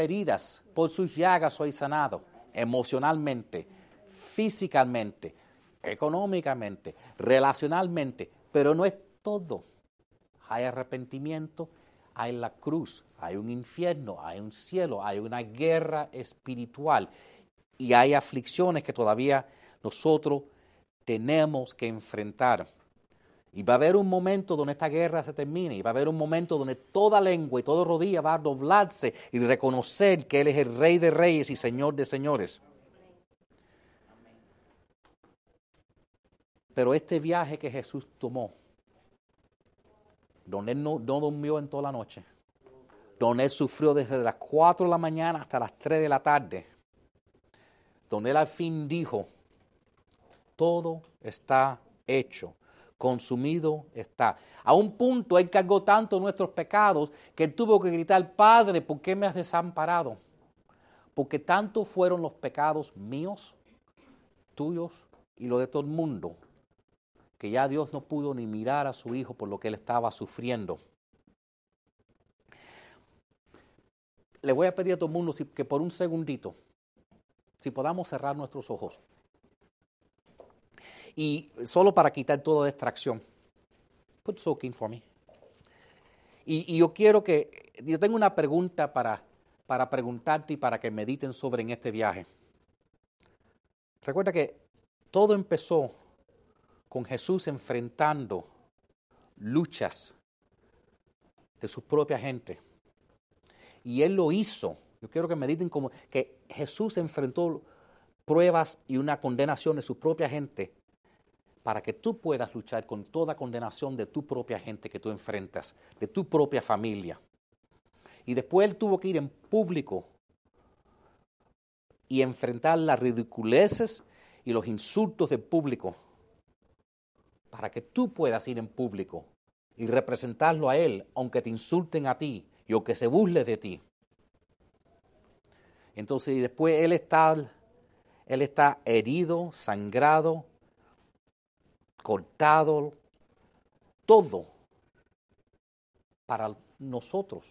heridas, por sus llagas soy sanado, emocionalmente, físicamente, económicamente, relacionalmente, pero no es todo. Hay arrepentimiento, hay la cruz, hay un infierno, hay un cielo, hay una guerra espiritual y hay aflicciones que todavía nosotros tenemos que enfrentar. Y va a haber un momento donde esta guerra se termine, y va a haber un momento donde toda lengua y toda rodilla va a doblarse y reconocer que Él es el Rey de Reyes y Señor de Señores. Pero este viaje que Jesús tomó, donde Él no, no durmió en toda la noche, donde Él sufrió desde las 4 de la mañana hasta las 3 de la tarde, donde Él al fin dijo, todo está hecho consumido está. A un punto Él cargó tanto nuestros pecados que Él tuvo que gritar, Padre, ¿por qué me has desamparado? Porque tanto fueron los pecados míos, tuyos y los de todo el mundo, que ya Dios no pudo ni mirar a su Hijo por lo que Él estaba sufriendo. Le voy a pedir a todo el mundo que por un segundito, si podamos cerrar nuestros ojos. Y solo para quitar toda distracción. Put soaking for me. Y, yo quiero que, yo tengo una pregunta para, para preguntarte y para que mediten sobre en este viaje. Recuerda que todo empezó con Jesús enfrentando luchas de su propia gente. Y Él lo hizo. Yo quiero que mediten como que Jesús enfrentó pruebas y una condenación de su propia gente para que tú puedas luchar con toda condenación de tu propia gente que tú enfrentas, de tu propia familia. Y después él tuvo que ir en público y enfrentar las ridiculeces y los insultos del público para que tú puedas ir en público y representarlo a él, aunque te insulten a ti y aunque se burle de ti. Entonces, y después él está, él está herido, sangrado, cortado, todo para nosotros,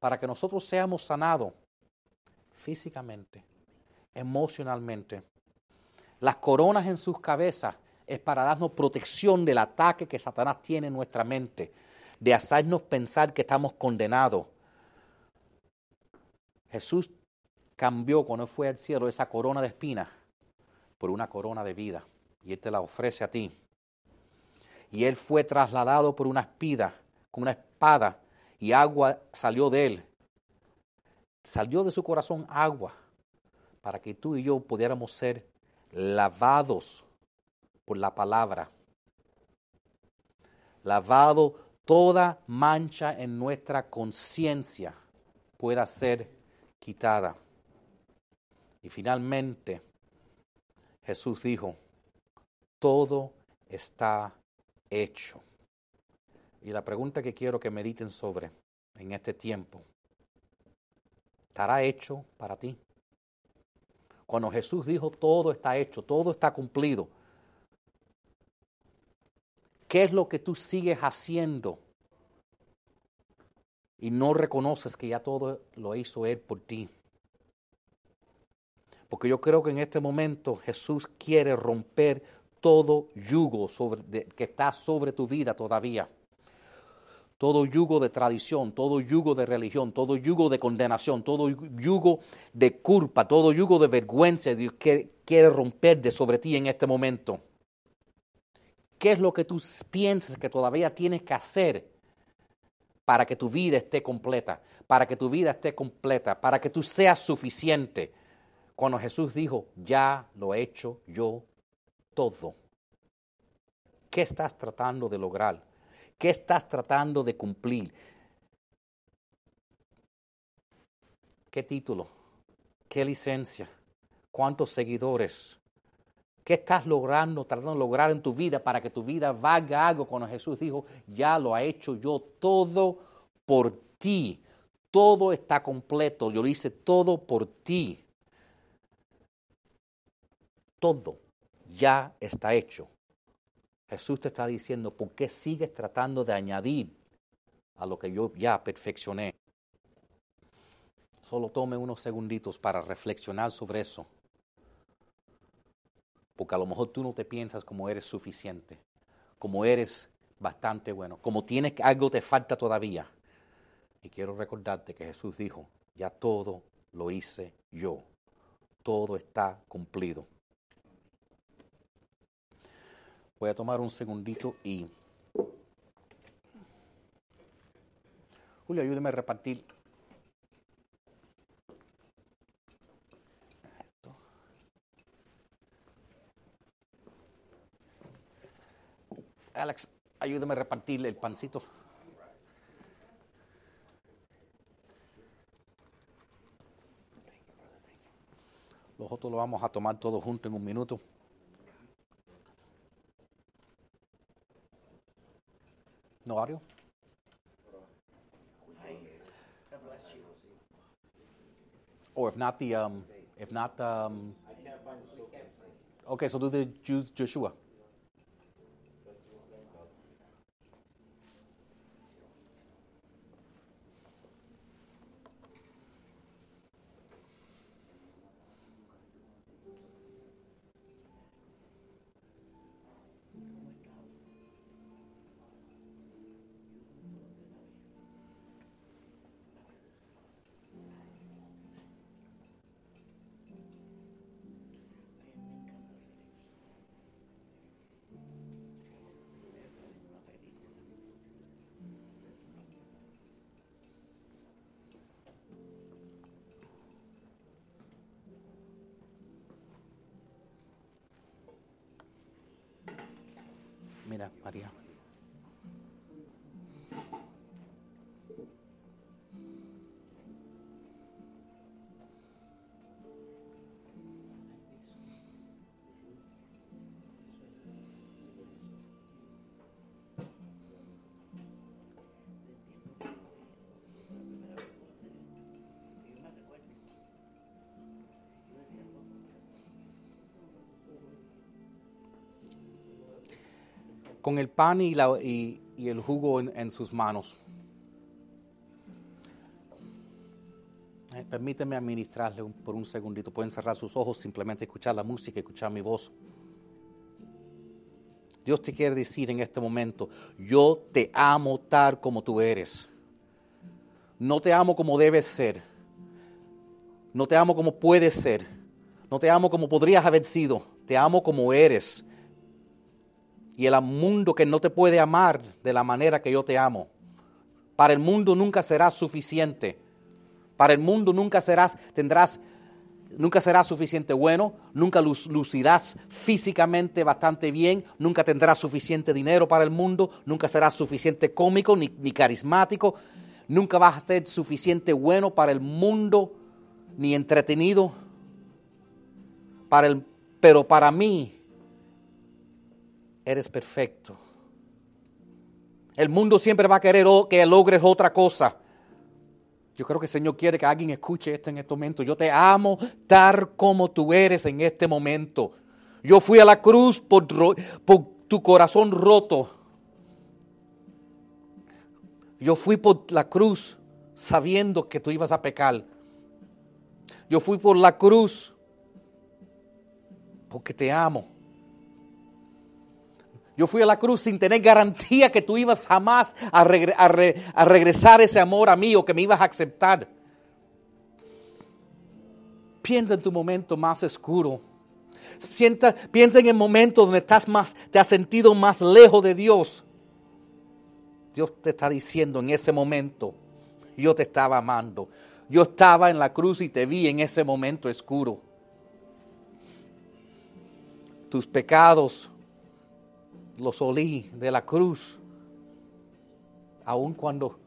para que nosotros seamos sanados físicamente, emocionalmente. Las coronas en sus cabezas es para darnos protección del ataque que Satanás tiene en nuestra mente, de hacernos pensar que estamos condenados. Jesús cambió cuando fue al cielo esa corona de espinas por una corona de vida y Él te la ofrece a ti y él fue trasladado por una espida, con una espada, y agua salió de él. Salió de su corazón agua para que tú y yo pudiéramos ser lavados por la palabra. Lavado toda mancha en nuestra conciencia pueda ser quitada. Y finalmente Jesús dijo, todo está hecho. Y la pregunta que quiero que mediten sobre en este tiempo, ¿estará hecho para ti? Cuando Jesús dijo todo está hecho, todo está cumplido, ¿qué es lo que tú sigues haciendo? Y no reconoces que ya todo lo hizo Él por ti. Porque yo creo que en este momento Jesús quiere romper todo yugo sobre, que está sobre tu vida todavía. Todo yugo de tradición, todo yugo de religión, todo yugo de condenación, todo yugo de culpa, todo yugo de vergüenza, Dios quiere, quiere romper de sobre ti en este momento. ¿Qué es lo que tú piensas que todavía tienes que hacer para que tu vida esté completa, para que tu vida esté completa, para que tú seas suficiente? Cuando Jesús dijo, ya lo he hecho yo todo. ¿Qué estás tratando de lograr? ¿Qué estás tratando de cumplir? ¿Qué título? ¿Qué licencia? ¿Cuántos seguidores? ¿Qué estás logrando, tratando de lograr en tu vida para que tu vida valga algo? Cuando Jesús dijo, ya lo ha hecho yo todo por ti. Todo está completo. Yo lo hice todo por ti. Todo ya está hecho. Jesús te está diciendo, ¿por qué sigues tratando de añadir a lo que yo ya perfeccioné? Solo tome unos segunditos para reflexionar sobre eso. Porque a lo mejor tú no te piensas como eres suficiente, como eres bastante bueno, como tienes algo te falta todavía. Y quiero recordarte que Jesús dijo, ya todo lo hice yo, todo está cumplido. Voy a tomar un segundito y... Julio, ayúdeme a repartir Alex, ayúdame a repartir el pancito. Los otros lo vamos a tomar todos juntos en un minuto. No, Ario. Or if not the, um, if not, um, okay, so do the Jews, Joshua. Mira, María. Con el pan y, la, y, y el jugo en, sus manos. Eh, permíteme administrarle por un segundito. Pueden cerrar sus ojos, simplemente escuchar la música, escuchar mi voz. Dios te quiere decir en este momento, yo te amo tal como tú eres. No te amo como debes ser. No te amo como puedes ser. No te amo como podrías haber sido. Te amo como eres y el mundo que no te puede amar de la manera que yo te amo. Para el mundo nunca serás suficiente. Para el mundo nunca serás, tendrás, nunca serás suficiente bueno, nunca lucirás físicamente bastante bien, nunca tendrás suficiente dinero para el mundo, nunca serás suficiente cómico ni, ni carismático, nunca vas a ser suficiente bueno para el mundo ni entretenido. Para el, pero para mí, eres perfecto. El mundo siempre va a querer que logres otra cosa. Yo creo que el Señor quiere que alguien escuche esto en este momento. Yo te amo tal como tú eres en este momento. Yo fui a la cruz por, por tu corazón roto. Yo fui por la cruz sabiendo que tú ibas a pecar. Yo fui por la cruz porque te amo. Yo fui a la cruz sin tener garantía que tú ibas jamás a, regresar ese amor a mí o que me ibas a aceptar. Piensa en tu momento más oscuro. Sienta, piensa en el momento donde estás más, te has sentido más lejos de Dios. Dios te está diciendo en ese momento, yo te estaba amando. Yo estaba en la cruz y te vi en ese momento oscuro. Tus pecados los olí de la cruz. Aun cuando,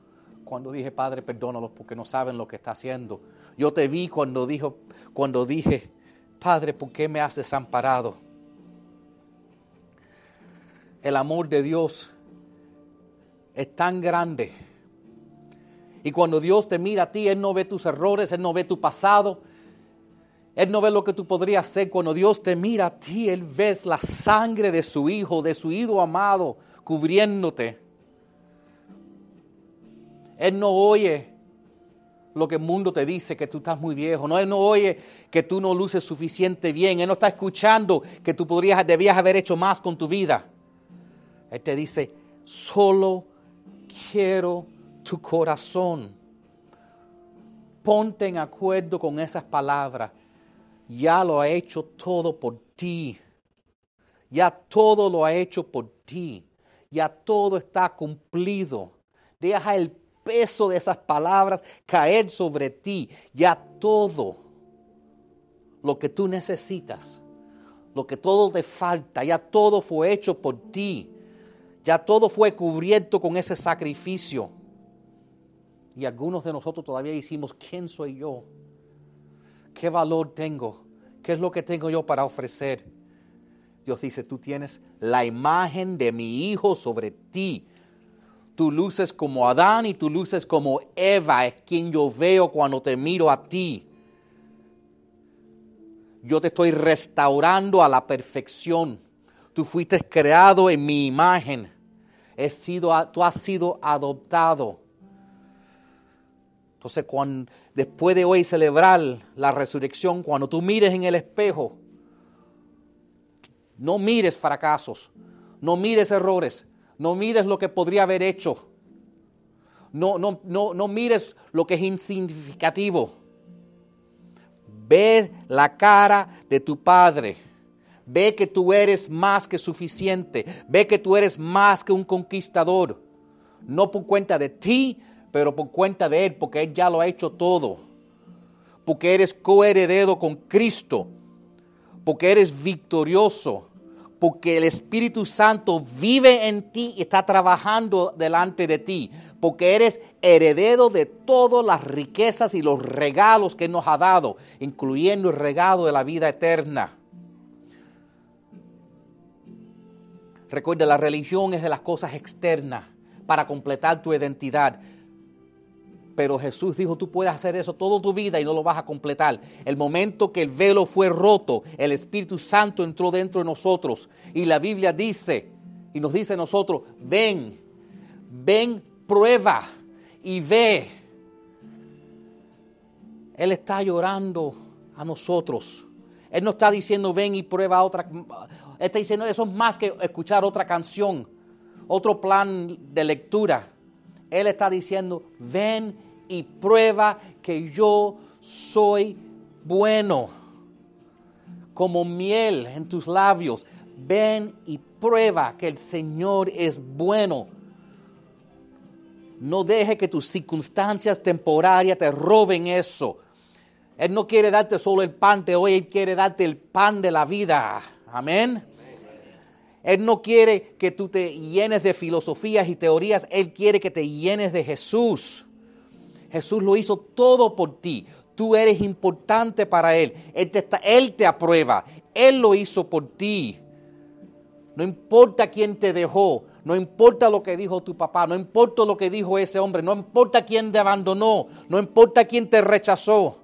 cuando dije, Padre, perdónalos porque no saben lo que está haciendo. Yo te vi cuando, dijo, cuando dije, Padre, ¿por qué me has desamparado? El amor de Dios es tan grande. Y cuando Dios te mira a ti, Él no ve tus errores, Él no ve tu pasado, él no ve lo que tú podrías hacer cuando Dios te mira a ti. Él ve la sangre de su hijo, de su hijo amado, cubriéndote. Él no oye lo que el mundo te dice, que tú estás muy viejo. No, él no oye que tú no luces suficiente bien. Él no está escuchando que tú podrías, debías haber hecho más con tu vida. Él te dice, solo quiero tu corazón. Ponte en acuerdo con esas palabras. Ya lo ha hecho todo por ti. Ya todo lo ha hecho por ti. Ya todo está cumplido. Deja el peso de esas palabras caer sobre ti. Ya todo lo que tú necesitas, lo que todo te falta, ya todo fue hecho por ti. Ya todo fue cubierto con ese sacrificio. Y algunos de nosotros todavía hicimos, ¿quién soy yo? ¿Qué valor tengo? ¿Qué es lo que tengo yo para ofrecer? Dios dice, tú tienes la imagen de mi Hijo sobre ti. Tú luces como Adán y tú luces como Eva, es quien yo veo cuando te miro a ti. Yo te estoy restaurando a la perfección. Tú fuiste creado en mi imagen. Sido, tú has sido adoptado. Entonces, después de hoy celebrar la resurrección, cuando tú mires en el espejo, no mires fracasos, no mires errores, no mires lo que podría haber hecho. No, no, no, no mires lo que es insignificativo. Ve la cara de tu Padre. Ve que tú eres más que suficiente. Ve que tú eres más que un conquistador. No por cuenta de ti, pero por cuenta de Él, porque Él ya lo ha hecho todo. Porque eres coheredero con Cristo. Porque eres victorioso porque el Espíritu Santo vive en ti y está trabajando delante de ti, porque eres heredero de todas las riquezas y los regalos que nos ha dado, incluyendo el regalo de la vida eterna. Recuerda, la religión es de las cosas externas para completar tu identidad. Pero Jesús dijo, tú puedes hacer eso toda tu vida y no lo vas a completar. El momento que el velo fue roto, el Espíritu Santo entró dentro de nosotros. Y la Biblia dice, y nos dice a nosotros, ven, ven, prueba y ve. Él está llorando a nosotros. Él no está diciendo, ven y prueba otra. Él está diciendo, eso es más que escuchar otra canción, otro plan de lectura. Él está diciendo, ven y prueba que yo soy bueno. Como miel en tus labios, ven y prueba que el Señor es bueno. No deje que tus circunstancias temporarias te roben eso. Él no quiere darte solo el pan de hoy, Él quiere darte el pan de la vida. Amén. Él no quiere que tú te llenes de filosofías y teorías, Él quiere que te llenes de Jesús. Jesús lo hizo todo por ti. Tú eres importante para Él. Él te, él te aprueba. Él lo hizo por ti. No importa quién te dejó, no importa lo que dijo tu papá, no importa lo que dijo ese hombre, no importa quién te abandonó, no importa quién te rechazó.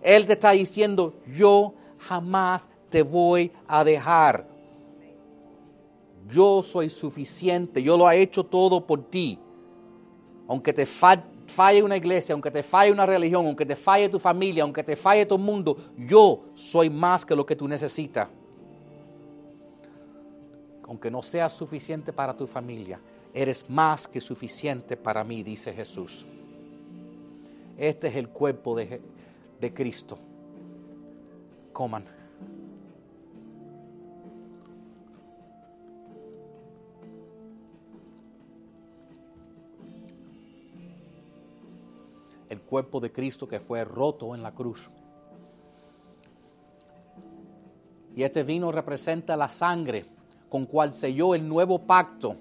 Él te está diciendo, yo jamás te voy a dejar. Yo soy suficiente, yo lo he hecho todo por ti. Aunque te falle una iglesia, aunque te falle una religión, aunque te falle tu familia, aunque te falle tu mundo, yo soy más que lo que tú necesitas. Aunque no sea suficiente para tu familia, eres más que suficiente para mí, dice Jesús. Este es el cuerpo de, de Cristo. Coman. El cuerpo de Cristo que fue roto en la cruz. Y este vino representa la sangre con cual selló el nuevo pacto.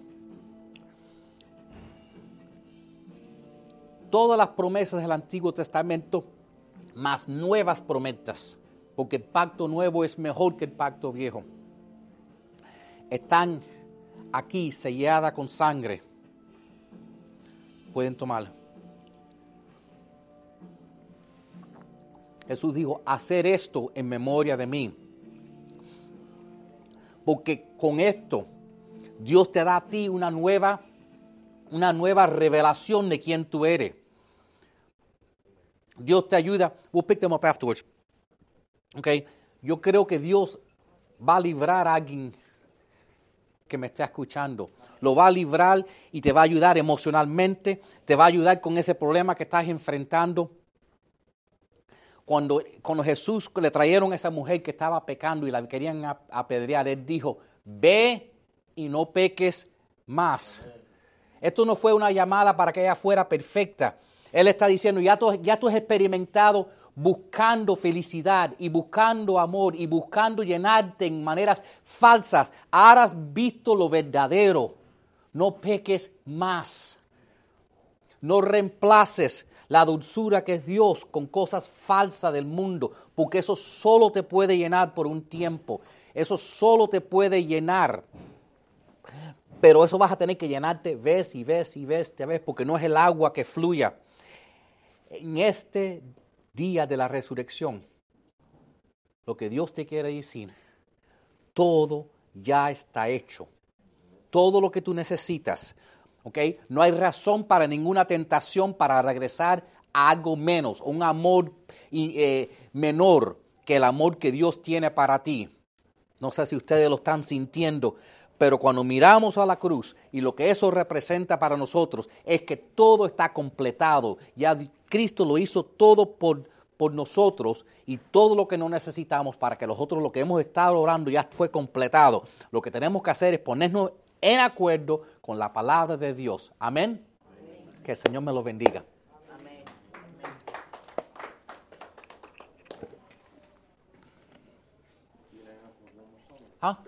Todas las promesas del Antiguo Testamento, más nuevas promesas, porque el pacto nuevo es mejor que el pacto viejo, están aquí selladas con sangre. Pueden tomarlo. Jesús dijo, hacer esto en memoria de mí. Porque con esto Dios te da a ti una nueva, una nueva revelación de quién tú eres. Dios te ayuda. We'll pick them up afterwards. Okay. Yo creo que Dios va a librar a alguien que me está escuchando. Lo va a librar y te va a ayudar emocionalmente, te va a ayudar con ese problema que estás enfrentando. Cuando, cuando Jesús le trajeron a esa mujer que estaba pecando y la querían apedrear, él dijo, ve y no peques más. Esto no fue una llamada para que ella fuera perfecta. Él está diciendo, ya tú, ya tú has experimentado buscando felicidad y buscando amor y buscando llenarte en maneras falsas. Ahora has visto lo verdadero. No peques más. No reemplaces la dulzura que es Dios con cosas falsas del mundo, porque eso solo te puede llenar por un tiempo. Eso solo te puede llenar. Pero eso vas a tener que llenarte vez y vez y vez, te ves, porque no es el agua que fluya. En este día de la resurrección, lo que Dios te quiere decir, todo ya está hecho. Todo lo que tú necesitas. No hay razón para ninguna tentación para regresar a algo menos, un amor eh, menor que el amor que Dios tiene para ti. No sé si ustedes lo están sintiendo, pero cuando miramos a la cruz y lo que eso representa para nosotros es que todo está completado. Ya Cristo lo hizo todo por, por nosotros y todo lo que no necesitamos para que nosotros lo que hemos estado orando ya fue completado. Lo que tenemos que hacer es ponernos en acuerdo con la palabra de Dios. Amén. Que el Señor me lo bendiga. Amén. Ah,